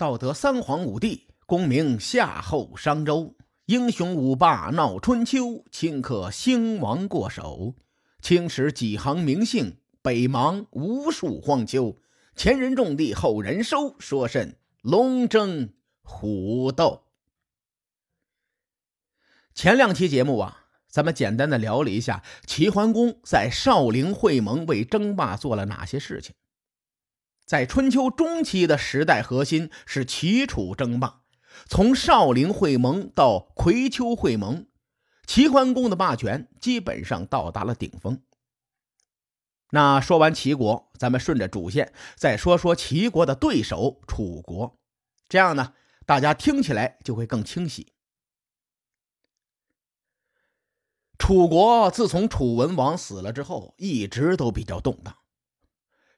道德三皇五帝，功名夏后商周，英雄五霸闹春秋，顷刻兴亡过手。青史几行名姓，北邙无数荒丘。前人种地，后人收，说甚龙争虎斗？前两期节目啊，咱们简单的聊了一下齐桓公在少陵会盟为争霸做了哪些事情。在春秋中期的时代核心是齐楚争霸，从少陵会盟到葵丘会盟，齐桓公的霸权基本上到达了顶峰。那说完齐国，咱们顺着主线再说说齐国的对手楚国，这样呢，大家听起来就会更清晰。楚国自从楚文王死了之后，一直都比较动荡。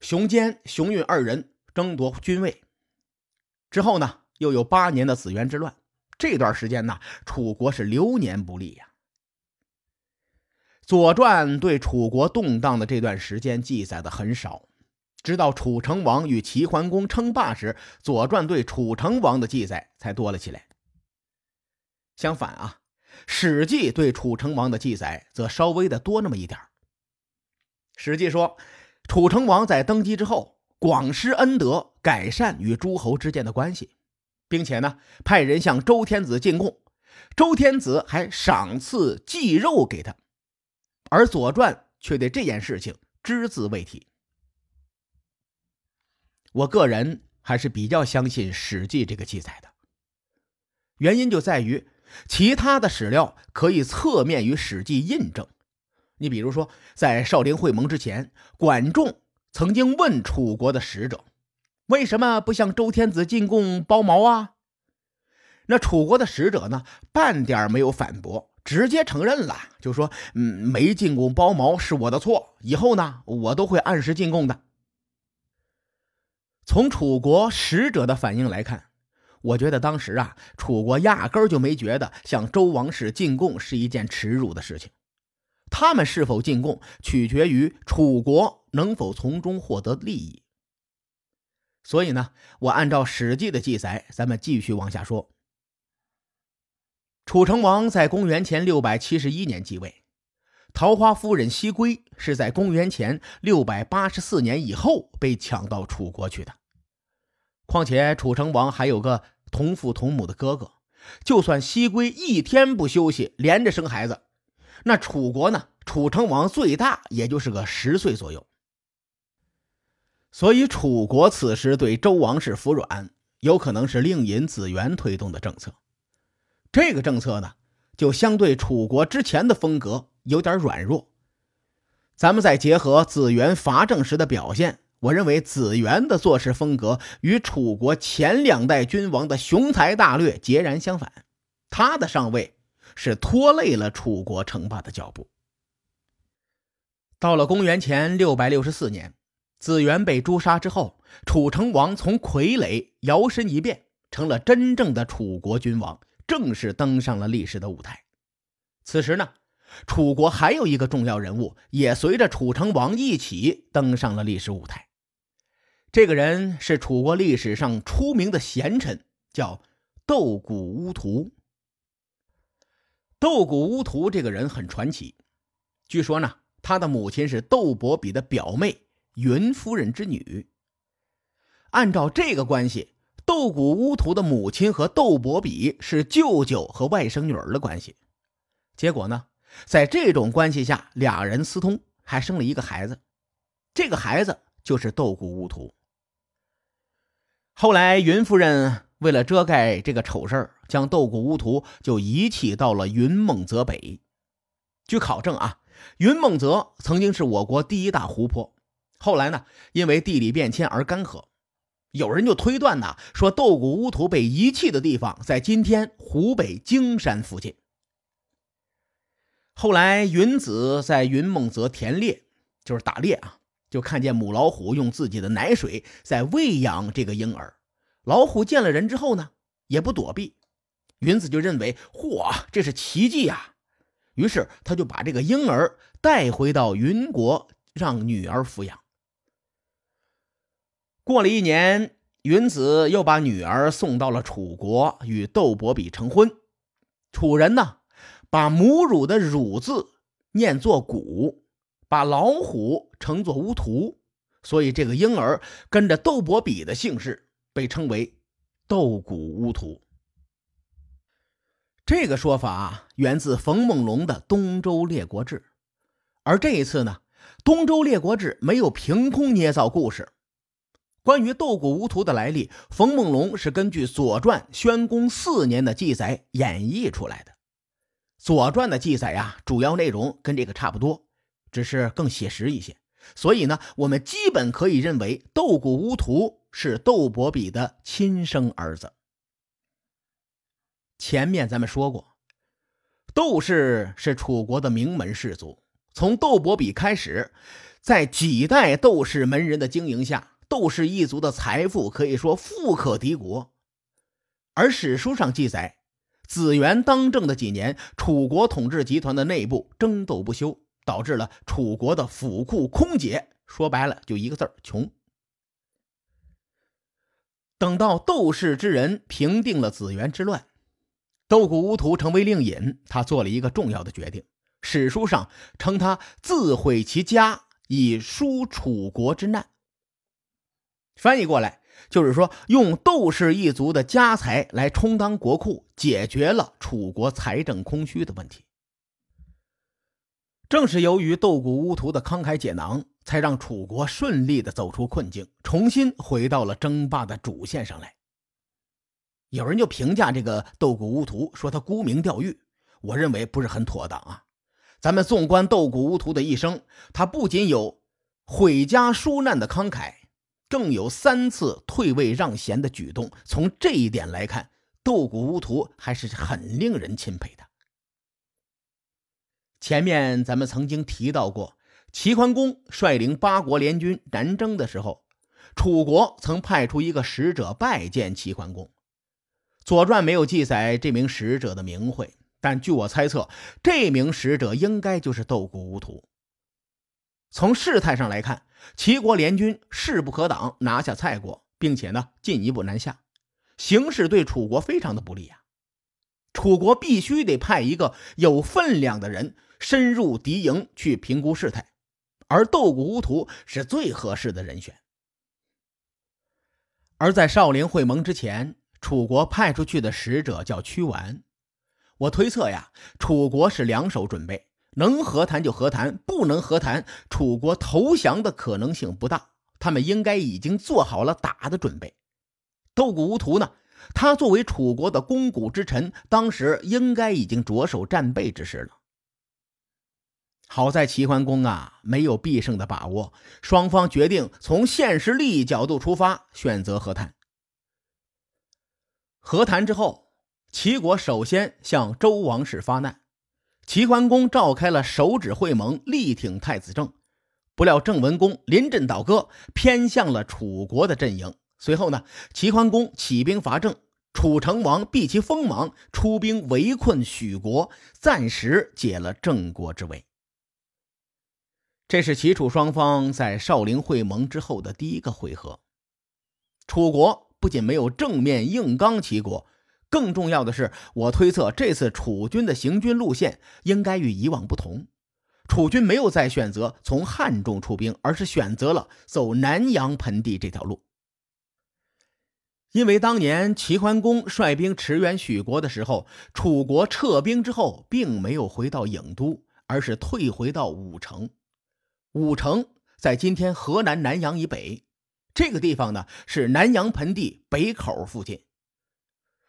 熊坚、熊运二人争夺君位之后呢，又有八年的子元之乱。这段时间呢，楚国是流年不利呀。《左传》对楚国动荡的这段时间记载的很少，直到楚成王与齐桓公称霸时，《左传》对楚成王的记载才多了起来。相反啊，《史记》对楚成王的记载则稍微的多那么一点史记》说。楚成王在登基之后，广施恩德，改善与诸侯之间的关系，并且呢，派人向周天子进贡，周天子还赏赐祭肉给他，而《左传》却对这件事情只字未提。我个人还是比较相信《史记》这个记载的，原因就在于其他的史料可以侧面与《史记》印证。你比如说，在少林会盟之前，管仲曾经问楚国的使者：“为什么不向周天子进贡包茅啊？”那楚国的使者呢，半点没有反驳，直接承认了，就说：“嗯，没进贡包茅是我的错，以后呢，我都会按时进贡的。”从楚国使者的反应来看，我觉得当时啊，楚国压根儿就没觉得向周王室进贡是一件耻辱的事情。他们是否进贡，取决于楚国能否从中获得利益。所以呢，我按照《史记》的记载，咱们继续往下说。楚成王在公元前六百七十一年继位，桃花夫人西归是在公元前六百八十四年以后被抢到楚国去的。况且楚成王还有个同父同母的哥哥，就算西归一天不休息，连着生孩子。那楚国呢？楚成王最大也就是个十岁左右，所以楚国此时对周王室服软，有可能是令尹子元推动的政策。这个政策呢，就相对楚国之前的风格有点软弱。咱们再结合子元伐郑时的表现，我认为子元的做事风格与楚国前两代君王的雄才大略截然相反。他的上位。是拖累了楚国称霸的脚步。到了公元前六百六十四年，子元被诛杀之后，楚成王从傀儡摇身一变，成了真正的楚国君王，正式登上了历史的舞台。此时呢，楚国还有一个重要人物，也随着楚成王一起登上了历史舞台。这个人是楚国历史上出名的贤臣，叫斗谷乌图。斗谷乌图这个人很传奇，据说呢，他的母亲是斗伯比的表妹云夫人之女。按照这个关系，斗谷乌图的母亲和斗伯比是舅舅和外甥女儿的关系。结果呢，在这种关系下，俩人私通，还生了一个孩子，这个孩子就是斗谷乌图。后来云夫人。为了遮盖这个丑事儿，将斗谷乌图就遗弃到了云梦泽北。据考证啊，云梦泽曾经是我国第一大湖泊，后来呢，因为地理变迁而干涸。有人就推断呐，说斗谷乌图被遗弃的地方在今天湖北荆山附近。后来云子在云梦泽田猎，就是打猎啊，就看见母老虎用自己的奶水在喂养这个婴儿。老虎见了人之后呢，也不躲避，云子就认为嚯，这是奇迹啊！于是他就把这个婴儿带回到云国，让女儿抚养。过了一年，云子又把女儿送到了楚国，与窦伯比成婚。楚人呢，把母乳的“乳”字念作“谷”，把老虎称作“乌图”，所以这个婴儿跟着窦伯比的姓氏，被称为窦谷乌图。这个说法源自冯梦龙的《东周列国志》，而这一次呢，《东周列国志》没有凭空捏造故事。关于斗谷无图的来历，冯梦龙是根据《左传》宣公四年的记载演绎出来的。《左传》的记载呀，主要内容跟这个差不多，只是更写实一些。所以呢，我们基本可以认为斗谷无图是窦伯比的亲生儿子。前面咱们说过，窦氏是楚国的名门氏族，从窦伯比开始，在几代窦氏门人的经营下。窦氏一族的财富可以说富可敌国，而史书上记载，子元当政的几年，楚国统治集团的内部争斗不休，导致了楚国的府库空竭。说白了，就一个字儿：穷。等到窦氏之人平定了子元之乱，窦谷无图成为令尹，他做了一个重要的决定。史书上称他自毁其家，以纾楚国之难。翻译过来就是说，用窦氏一族的家财来充当国库，解决了楚国财政空虚的问题。正是由于窦谷乌图的慷慨解囊，才让楚国顺利的走出困境，重新回到了争霸的主线上来。有人就评价这个窦谷乌图，说他沽名钓誉，我认为不是很妥当啊。咱们纵观窦谷乌图的一生，他不仅有毁家纾难的慷慨。更有三次退位让贤的举动，从这一点来看，斗谷乌图还是很令人钦佩的。前面咱们曾经提到过，齐桓公率领八国联军南征的时候，楚国曾派出一个使者拜见齐桓公。《左传》没有记载这名使者的名讳，但据我猜测，这名使者应该就是斗谷乌图。从事态上来看，齐国联军势不可挡，拿下蔡国，并且呢进一步南下，形势对楚国非常的不利啊！楚国必须得派一个有分量的人深入敌营去评估事态，而斗谷乌图是最合适的人选。而在少林会盟之前，楚国派出去的使者叫屈完，我推测呀，楚国是两手准备。能和谈就和谈，不能和谈，楚国投降的可能性不大。他们应该已经做好了打的准备。斗谷无图呢？他作为楚国的肱骨之臣，当时应该已经着手战备之事了。好在齐桓公啊，没有必胜的把握，双方决定从现实利益角度出发，选择和谈。和谈之后，齐国首先向周王室发难。齐桓公召开了手指会盟，力挺太子正。不料郑文公临阵倒戈，偏向了楚国的阵营。随后呢，齐桓公起兵伐郑，楚成王避其锋芒，出兵围困许国，暂时解了郑国之围。这是齐楚双方在少陵会盟之后的第一个会合。楚国不仅没有正面硬刚齐国。更重要的是，我推测这次楚军的行军路线应该与以往不同。楚军没有再选择从汉中出兵，而是选择了走南阳盆地这条路。因为当年齐桓公率兵驰援许国的时候，楚国撤兵之后，并没有回到郢都，而是退回到武城。武城在今天河南南阳以北，这个地方呢是南阳盆地北口附近。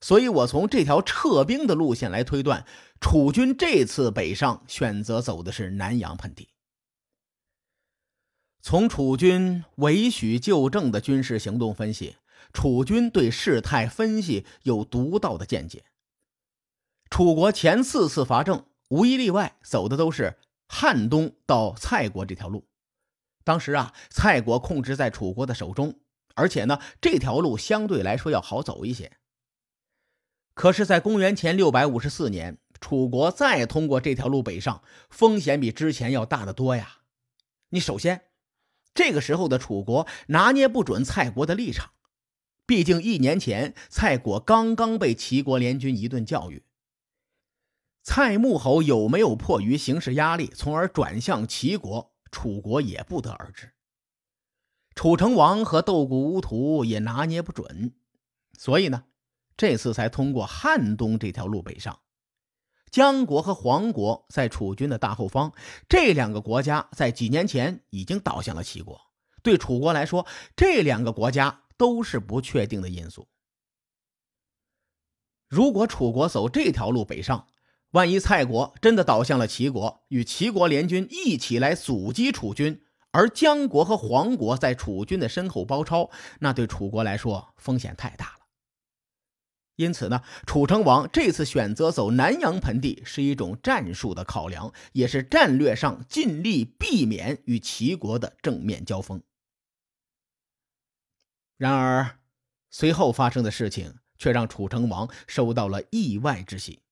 所以，我从这条撤兵的路线来推断，楚军这次北上选择走的是南阳盆地。从楚军伪许救郑的军事行动分析，楚军对事态分析有独到的见解。楚国前四次伐郑，无一例外走的都是汉东到蔡国这条路。当时啊，蔡国控制在楚国的手中，而且呢，这条路相对来说要好走一些。可是，在公元前六百五十四年，楚国再通过这条路北上，风险比之前要大得多呀。你首先，这个时候的楚国拿捏不准蔡国的立场，毕竟一年前蔡国刚刚被齐国联军一顿教育，蔡穆侯有没有迫于形势压力，从而转向齐国，楚国也不得而知。楚成王和斗谷乌图也拿捏不准，所以呢，这次才通过汉东这条路北上。姜国和黄国在楚军的大后方，这两个国家在几年前已经倒向了齐国。对楚国来说，这两个国家都是不确定的因素。如果楚国走这条路北上，万一蔡国真的倒向了齐国，与齐国联军一起来阻击楚军，而姜国和黄国在楚军的身后包抄，那对楚国来说风险太大了。因此呢，楚成王这次选择走南阳盆地是一种战术的考量，也是战略上尽力避免与齐国的正面交锋。然而，随后发生的事情却让楚成王收到了意外之喜。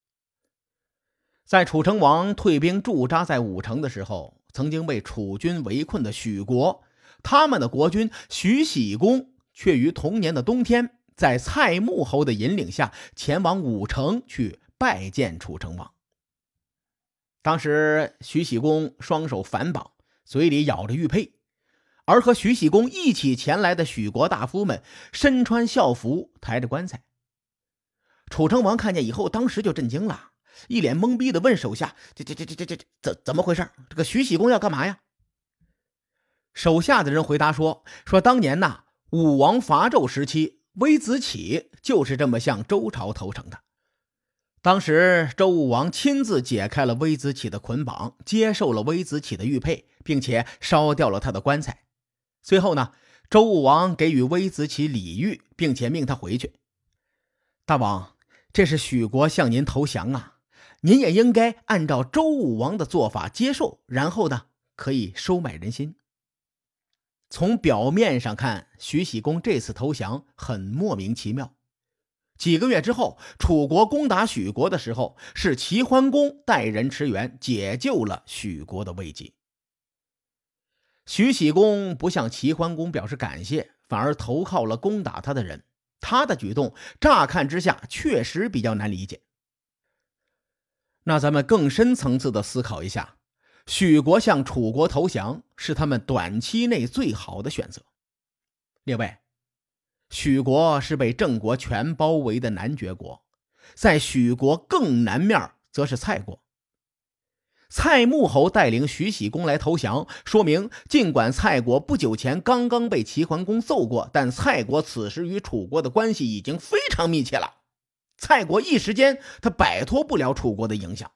在楚成王退兵驻扎在武城的时候，曾经被楚军围困的许国，他们的国君许喜公却于同年的冬天。在蔡穆侯的引领下，前往武城去拜见楚成王。当时，徐喜公双手反绑，嘴里咬着玉佩，而和徐喜公一起前来的许国大夫们身穿校服，抬着棺材。楚成王看见以后，当时就震惊了，一脸懵逼的问手下：“这、这、这、这、这、这怎怎么回事？这个徐喜公要干嘛呀？”手下的人回答说：“说当年呐，武王伐纣时期。”微子启就是这么向周朝投诚的。当时周武王亲自解开了微子启的捆绑，接受了微子启的玉佩，并且烧掉了他的棺材。随后呢，周武王给予微子启礼遇，并且命他回去。大王，这是许国向您投降啊，您也应该按照周武王的做法接受，然后呢，可以收买人心。从表面上看，徐喜公这次投降很莫名其妙。几个月之后，楚国攻打许国的时候，是齐桓公带人驰援，解救了许国的危机。徐喜公不向齐桓公表示感谢，反而投靠了攻打他的人，他的举动乍看之下确实比较难理解。那咱们更深层次的思考一下。许国向楚国投降是他们短期内最好的选择。另外，许国是被郑国全包围的男爵国，在许国更南面则是蔡国。蔡穆侯带领徐喜公来投降，说明尽管蔡国不久前刚刚被齐桓公揍过，但蔡国此时与楚国的关系已经非常密切了。蔡国一时间他摆脱不了楚国的影响。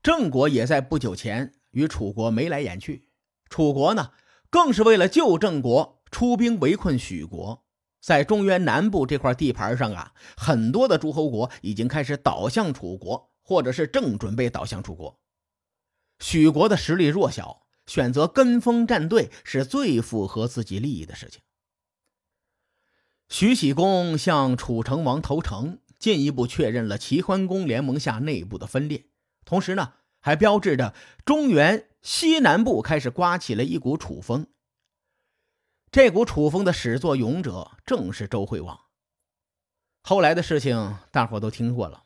郑国也在不久前与楚国眉来眼去，楚国呢，更是为了救郑国出兵围困许国。在中原南部这块地盘上啊，很多的诸侯国已经开始倒向楚国，或者是正准备倒向楚国。许国的实力弱小，选择跟风站队是最符合自己利益的事情。徐喜公向楚成王投诚，进一步确认了齐桓公联盟下内部的分裂。同时呢，还标志着中原西南部开始刮起了一股楚风。这股楚风的始作俑者正是周惠王。后来的事情大伙都听过了，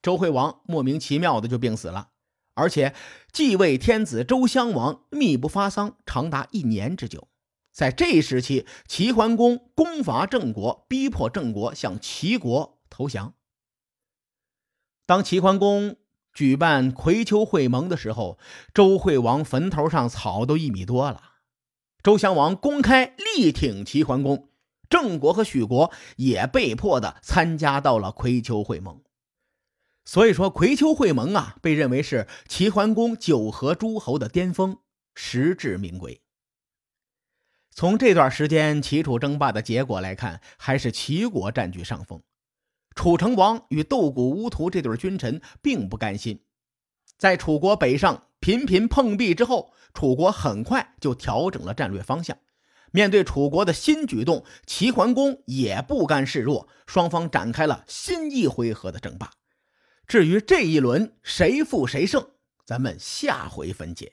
周惠王莫名其妙的就病死了，而且继位天子周襄王秘不发丧长达一年之久。在这一时期，齐桓公攻伐郑国，逼迫郑国向齐国投降。当齐桓公。举办葵丘会盟的时候，周惠王坟头上草都一米多了。周襄王公开力挺齐桓公，郑国和许国也被迫的参加到了葵丘会盟。所以说，葵丘会盟啊，被认为是齐桓公九合诸侯的巅峰，实至名归。从这段时间齐楚争霸的结果来看，还是齐国占据上风。楚成王与斗谷乌图这对君臣并不甘心，在楚国北上频频碰壁之后，楚国很快就调整了战略方向。面对楚国的新举动，齐桓公也不甘示弱，双方展开了新一回合的争霸。至于这一轮谁负谁胜，咱们下回分解。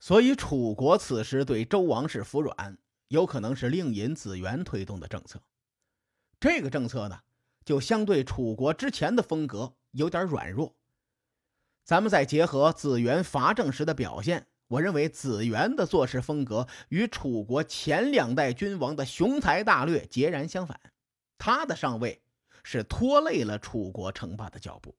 所以，楚国此时对周王室服软，有可能是令尹子元推动的政策。这个政策呢，就相对楚国之前的风格有点软弱。咱们再结合子元伐郑时的表现，我认为子元的做事风格与楚国前两代君王的雄才大略截然相反。他的上位是拖累了楚国称霸的脚步。